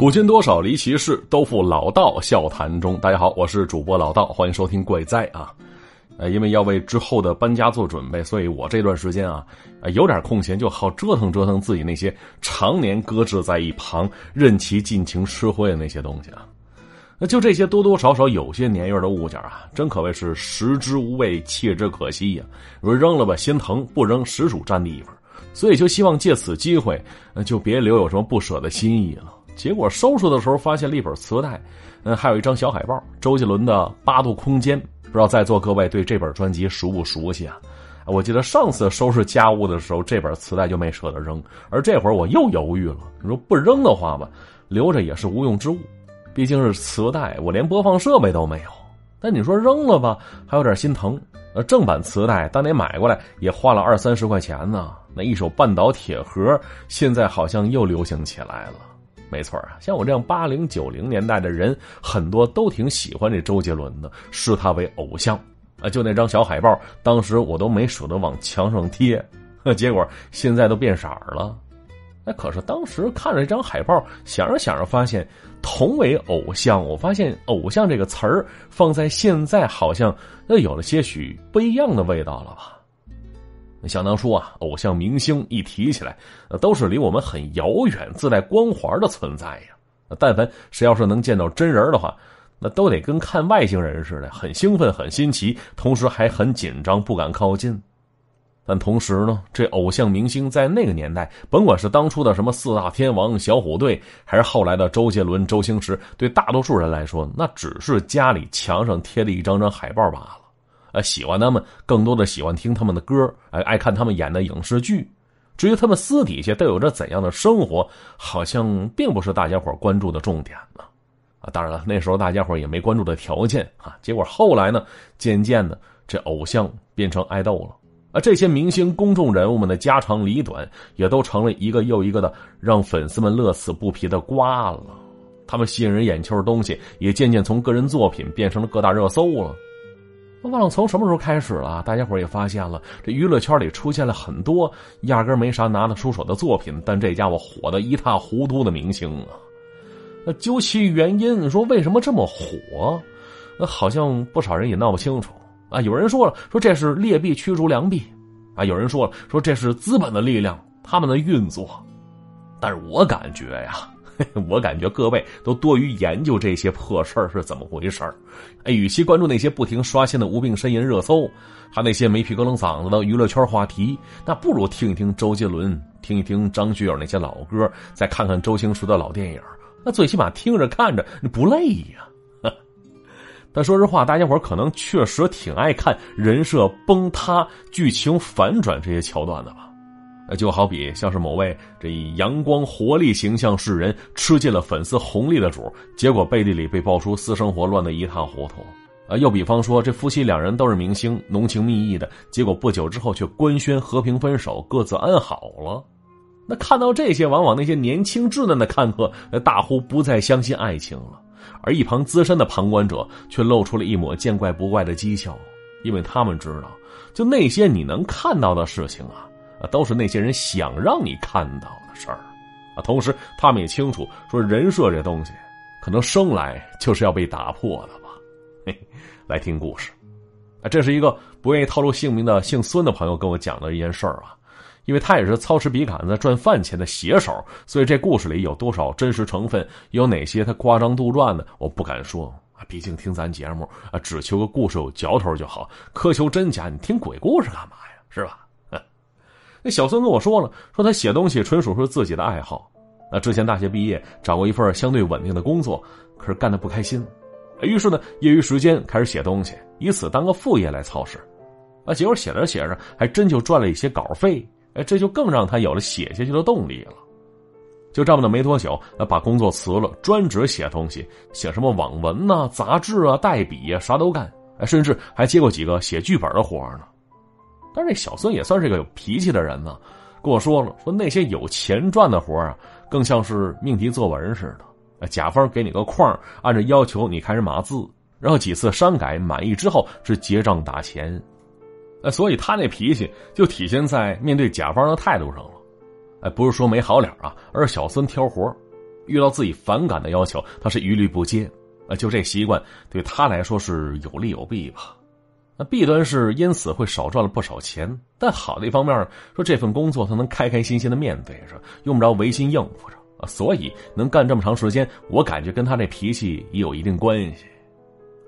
古今多少离奇事，都付老道笑谈中。大家好，我是主播老道，欢迎收听怪哉啊。呃，因为要为之后的搬家做准备，所以我这段时间啊，有点空闲，就好折腾折腾自己那些常年搁置在一旁、任其尽情吃灰的那些东西啊。那就这些多多少少有些年月的物件啊，真可谓是食之无味，弃之可惜呀。说扔了吧心疼，不扔实属占地方，所以就希望借此机会，就别留有什么不舍的心意了。结果收拾的时候发现了一本磁带，嗯，还有一张小海报，周杰伦的《八度空间》。不知道在座各位对这本专辑熟不熟悉啊？我记得上次收拾家务的时候，这本磁带就没舍得扔，而这会儿我又犹豫了。你说不扔的话吧，留着也是无用之物，毕竟是磁带，我连播放设备都没有。但你说扔了吧，还有点心疼。呃，正版磁带当年买过来也花了二三十块钱呢。那一手半岛铁盒，现在好像又流行起来了。没错啊，像我这样八零九零年代的人，很多都挺喜欢这周杰伦的，视他为偶像啊。就那张小海报，当时我都没舍得往墙上贴，结果现在都变色了。那可是当时看着这张海报，想着想着发现，同为偶像，我发现“偶像”这个词儿放在现在，好像又有了些许不一样的味道了吧。想当初啊，偶像明星一提起来，那都是离我们很遥远、自带光环的存在呀。但凡谁要是能见到真人的话，那都得跟看外星人似的，很兴奋、很新奇，同时还很紧张，不敢靠近。但同时呢，这偶像明星在那个年代，甭管是当初的什么四大天王、小虎队，还是后来的周杰伦、周星驰，对大多数人来说，那只是家里墙上贴的一张张海报罢了。呃，喜欢他们，更多的喜欢听他们的歌，哎，爱看他们演的影视剧。至于他们私底下都有着怎样的生活，好像并不是大家伙关注的重点呢。啊，当然了，那时候大家伙也没关注的条件啊。结果后来呢，渐渐的，这偶像变成爱豆了。啊，这些明星、公众人物们的家长里短，也都成了一个又一个的让粉丝们乐此不疲的瓜了。他们吸引人眼球的东西，也渐渐从个人作品变成了各大热搜了。我忘了从什么时候开始了，大家伙也发现了，这娱乐圈里出现了很多压根没啥拿得出手的作品，但这家伙火的一塌糊涂的明星啊！那究其原因，说为什么这么火？那好像不少人也闹不清楚啊。有人说了，说这是劣币驱逐良币啊；有人说了，说这是资本的力量，他们的运作。但是我感觉呀。我感觉各位都多于研究这些破事儿是怎么回事儿，哎，与其关注那些不停刷新的无病呻吟热搜，还那些没皮哥冷嗓子的娱乐圈话题，那不如听一听周杰伦，听一听张学友那些老歌，再看看周星驰的老电影，那最起码听着看着不累呀。但说实话，大家伙可能确实挺爱看人设崩塌、剧情反转这些桥段的吧。就好比像是某位这以阳光活力形象示人，吃尽了粉丝红利的主，结果背地里被爆出私生活乱得一塌糊涂。啊，又比方说这夫妻两人都是明星，浓情蜜意的，结果不久之后却官宣和平分手，各自安好了。那看到这些，往往那些年轻稚嫩的看客大呼不再相信爱情了，而一旁资深的旁观者却露出了一抹见怪不怪的讥笑，因为他们知道，就那些你能看到的事情啊。啊，都是那些人想让你看到的事儿，啊，同时他们也清楚，说人设这东西，可能生来就是要被打破的吧。嘿，来听故事，啊，这是一个不愿意透露姓名的姓孙的朋友跟我讲的一件事儿啊，因为他也是操持笔杆子赚饭钱的写手，所以这故事里有多少真实成分，有哪些他夸张杜撰的，我不敢说啊，毕竟听咱节目啊，只求个故事有嚼头就好，苛求真假，你听鬼故事干嘛呀？是吧？那小孙跟我说了，说他写东西纯属是自己的爱好。那之前大学毕业，找过一份相对稳定的工作，可是干的不开心。于是呢，业余时间开始写东西，以此当个副业来操持。啊，结果写着写着，还真就赚了一些稿费。哎，这就更让他有了写下去的动力了。就这么的没多久，把工作辞了，专职写东西，写什么网文呐、杂志啊、代笔啊，啥都干。哎，甚至还接过几个写剧本的活呢。但是这小孙也算是个有脾气的人呢，跟我说了，说那些有钱赚的活啊，更像是命题作文似的，甲方给你个框，按照要求你开始码字，然后几次删改满意之后是结账打钱，哎，所以他那脾气就体现在面对甲方的态度上了，哎，不是说没好脸啊，而是小孙挑活遇到自己反感的要求，他是一律不接。啊，就这习惯对他来说是有利有弊吧。那弊端是因此会少赚了不少钱，但好的一方面说这份工作他能开开心心的面对着，用不着违心应付着啊，所以能干这么长时间，我感觉跟他这脾气也有一定关系。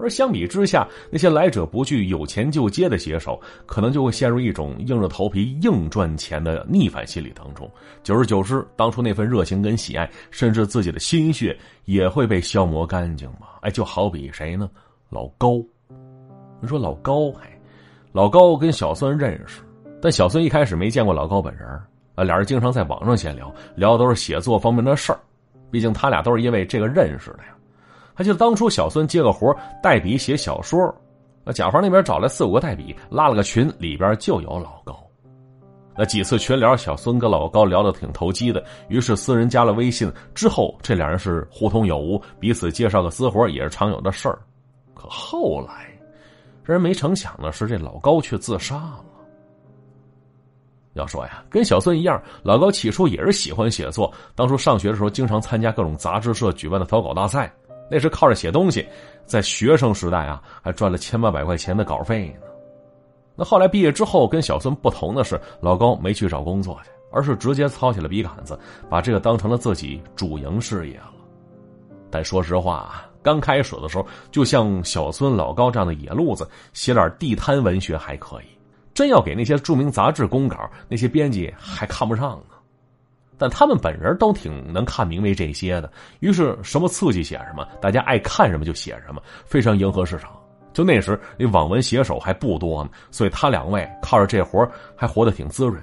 而相比之下，那些来者不拒、有钱就接的写手，可能就会陷入一种硬着头皮硬赚钱的逆反心理当中。久而久之，当初那份热情跟喜爱，甚至自己的心血，也会被消磨干净嘛？哎，就好比谁呢？老高。你说老高，嘿，老高跟小孙认识，但小孙一开始没见过老高本人啊，俩人经常在网上闲聊，聊的都是写作方面的事儿。毕竟他俩都是因为这个认识的呀。还记得当初小孙接个活代笔写小说，那甲方那边找来四五个代笔，拉了个群，里边就有老高。那几次群聊，小孙跟老高聊的挺投机的，于是私人加了微信。之后这两人是互通有无，彼此介绍个私活也是常有的事儿。可后来，让人没成想的是，这老高却自杀了。要说呀，跟小孙一样，老高起初也是喜欢写作，当初上学的时候经常参加各种杂志社举办的投稿大赛。那是靠着写东西，在学生时代啊，还赚了千八百块钱的稿费呢。那后来毕业之后，跟小孙不同的是，老高没去找工作去，而是直接操起了笔杆子，把这个当成了自己主营事业了。但说实话啊，刚开始的时候，就像小孙、老高这样的野路子，写点地摊文学还可以；真要给那些著名杂志公稿，那些编辑还看不上呢。但他们本人都挺能看明白这些的，于是什么刺激写什么，大家爱看什么就写什么，非常迎合市场。就那时那网文写手还不多呢，所以他两位靠着这活还活得挺滋润。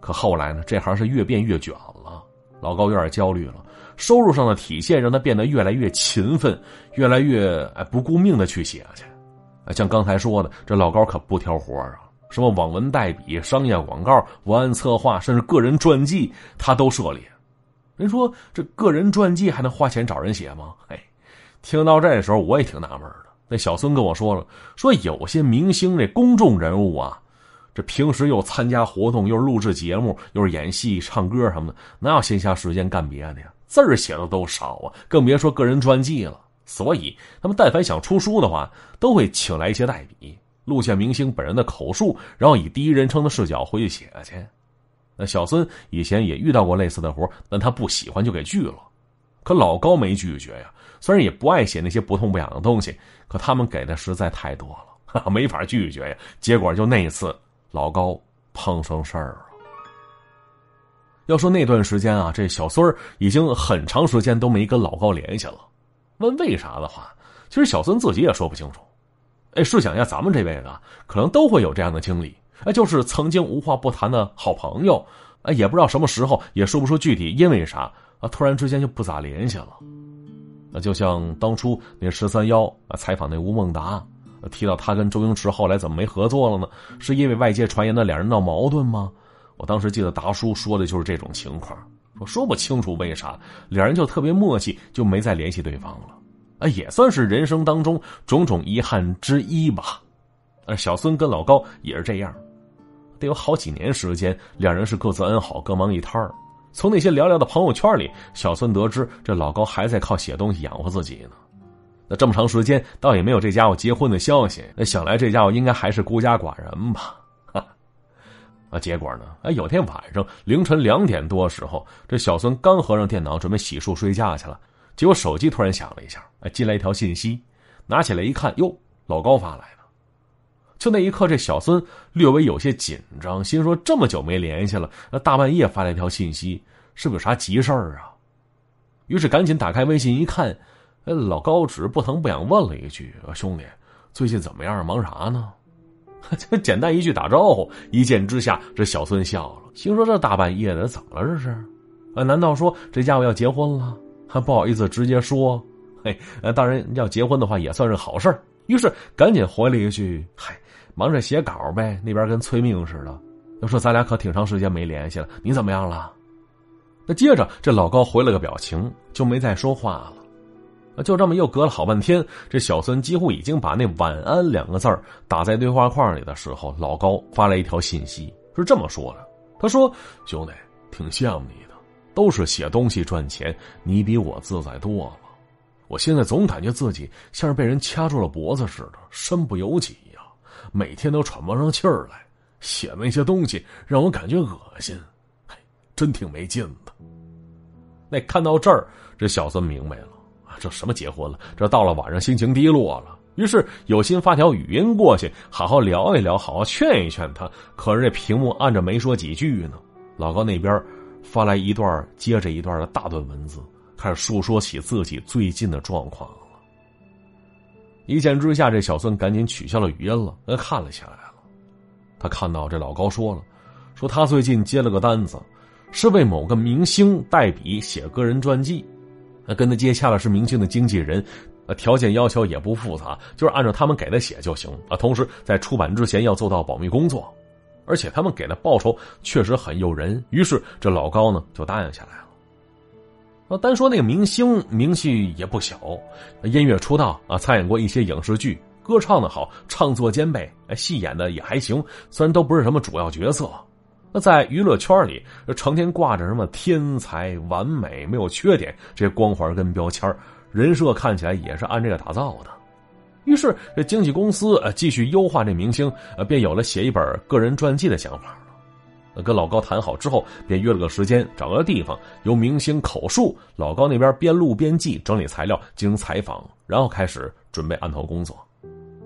可后来呢，这行是越变越卷了，老高有点焦虑了，收入上的体现让他变得越来越勤奋，越来越哎不顾命的去写去。像刚才说的，这老高可不挑活啊。什么网文代笔、商业广告、文案策划，甚至个人传记，他都涉猎。人说这个人传记还能花钱找人写吗？哎，听到这时候我也挺纳闷的。那小孙跟我说了，说有些明星这公众人物啊，这平时又参加活动，又是录制节目，又是演戏、唱歌什么的，哪有闲暇时间干别的呀？字儿写的都少啊，更别说个人传记了。所以他们但凡想出书的话，都会请来一些代笔。录下明星本人的口述，然后以第一人称的视角回去写去。那小孙以前也遇到过类似的活，但他不喜欢就给拒了。可老高没拒绝呀，虽然也不爱写那些不痛不痒的东西，可他们给的实在太多了，没法拒绝呀。结果就那一次，老高碰上事儿了。要说那段时间啊，这小孙已经很长时间都没跟老高联系了。问为啥的话，其实小孙自己也说不清楚。哎，试想一下，咱们这辈子可能都会有这样的经历，哎，就是曾经无话不谈的好朋友，哎，也不知道什么时候，也说不出具体因为啥，啊，突然之间就不咋联系了。那就像当初那十三幺啊采访那吴孟达，提到他跟周星驰后来怎么没合作了呢？是因为外界传言的两人闹矛盾吗？我当时记得达叔说的就是这种情况，说说不清楚为啥两人就特别默契，就没再联系对方了。啊，也算是人生当中种种遗憾之一吧。而小孙跟老高也是这样，得有好几年时间，两人是各自安好，各忙一摊儿。从那些寥寥的朋友圈里，小孙得知这老高还在靠写东西养活自己呢。那这么长时间，倒也没有这家伙结婚的消息。那想来这家伙应该还是孤家寡人吧？啊，结果呢？哎，有天晚上凌晨两点多时候，这小孙刚合上电脑，准备洗漱睡觉去了。结果手机突然响了一下，哎，进来一条信息，拿起来一看，哟，老高发来的。就那一刻，这小孙略微有些紧张，心说这么久没联系了，那大半夜发来一条信息，是不是有啥急事儿啊？于是赶紧打开微信一看，哎，老高只是不疼不痒问了一句：“兄弟，最近怎么样？忙啥呢？”就 简单一句打招呼，一见之下，这小孙笑了，心说这大半夜的怎么了？这是？啊，难道说这家伙要结婚了？还 不好意思直接说，嘿，当然要结婚的话也算是好事于是赶紧回了一句：“嗨，忙着写稿呗，那边跟催命似的。”要说咱俩可挺长时间没联系了，你怎么样了？那接着这老高回了个表情，就没再说话了。就这么又隔了好半天，这小孙几乎已经把那“晚安”两个字打在对话框里的时候，老高发来一条信息，是这么说的：“他说，兄弟，挺羡慕你的。”都是写东西赚钱，你比我自在多了。我现在总感觉自己像是被人掐住了脖子似的，身不由己呀，每天都喘不上气儿来。写那些东西让我感觉恶心，嘿，真挺没劲的。那看到这儿，这小孙明白了，这什么结婚了？这到了晚上心情低落了，于是有心发条语音过去，好好聊一聊，好好劝一劝他。可是这屏幕按着没说几句呢，老高那边发来一段接着一段的大段文字，开始述说起自己最近的状况了。一见之下，这小孙赶紧取消了语音了，那看了起来了。他看到这老高说了，说他最近接了个单子，是为某个明星代笔写个人传记，那跟他接洽的是明星的经纪人，呃，条件要求也不复杂，就是按照他们给的写就行啊。同时在出版之前要做到保密工作，而且他们给的报酬确实很诱人，于是这老高呢就答应下来了。单说那个明星名气也不小，音乐出道啊，参演过一些影视剧。歌唱的好，唱作兼备，戏演的也还行。虽然都不是什么主要角色，那在娱乐圈里，成天挂着什么天才、完美、没有缺点这些光环跟标签人设看起来也是按这个打造的。于是，这经纪公司呃继续优化这明星，呃便有了写一本个人传记的想法。跟老高谈好之后，便约了个时间，找个地方，由明星口述，老高那边边录边记，整理材料，进行采访，然后开始准备案头工作。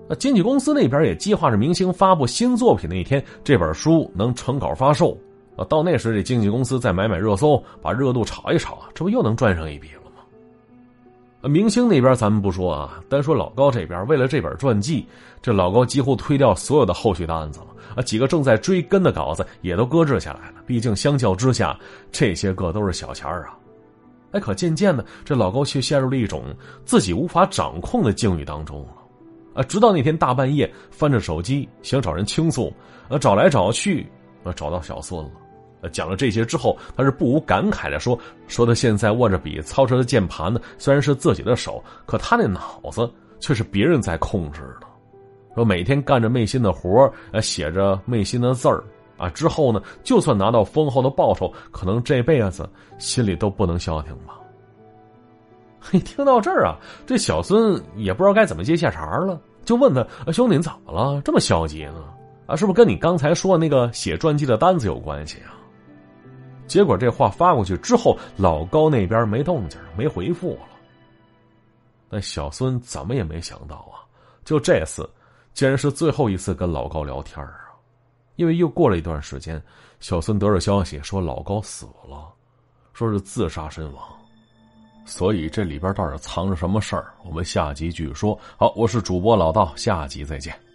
那经纪公司那边也计划着明星发布新作品那一天，这本书能成稿发售。啊，到那时这经纪公司再买买热搜，把热度炒一炒，这不又能赚上一笔了吗？明星那边咱们不说啊，单说老高这边，为了这本传记，这老高几乎推掉所有的后续的案子了。啊，几个正在追根的稿子也都搁置下来了。毕竟相较之下，这些个都是小钱儿啊。哎，可渐渐的，这老高却陷入了一种自己无法掌控的境遇当中。啊，直到那天大半夜翻着手机想找人倾诉，呃，找来找去，呃，找到小孙了。呃，讲了这些之后，他是不无感慨的说：“说他现在握着笔、操着的键盘呢，虽然是自己的手，可他那脑子却是别人在控制的。说每天干着昧心的活呃，写着昧心的字儿啊，之后呢，就算拿到丰厚的报酬，可能这辈子心里都不能消停吧。”嘿听到这儿啊，这小孙也不知道该怎么接下茬了，就问他：“啊兄弟，你怎么了？这么消极呢？啊，是不是跟你刚才说那个写传记的单子有关系啊？”结果这话发过去之后，老高那边没动静，没回复了。但小孙怎么也没想到啊，就这次，竟然是最后一次跟老高聊天啊！因为又过了一段时间，小孙得着消息说老高死了，说是自杀身亡。所以这里边到底藏着什么事儿？我们下集继续说。好，我是主播老道，下集再见。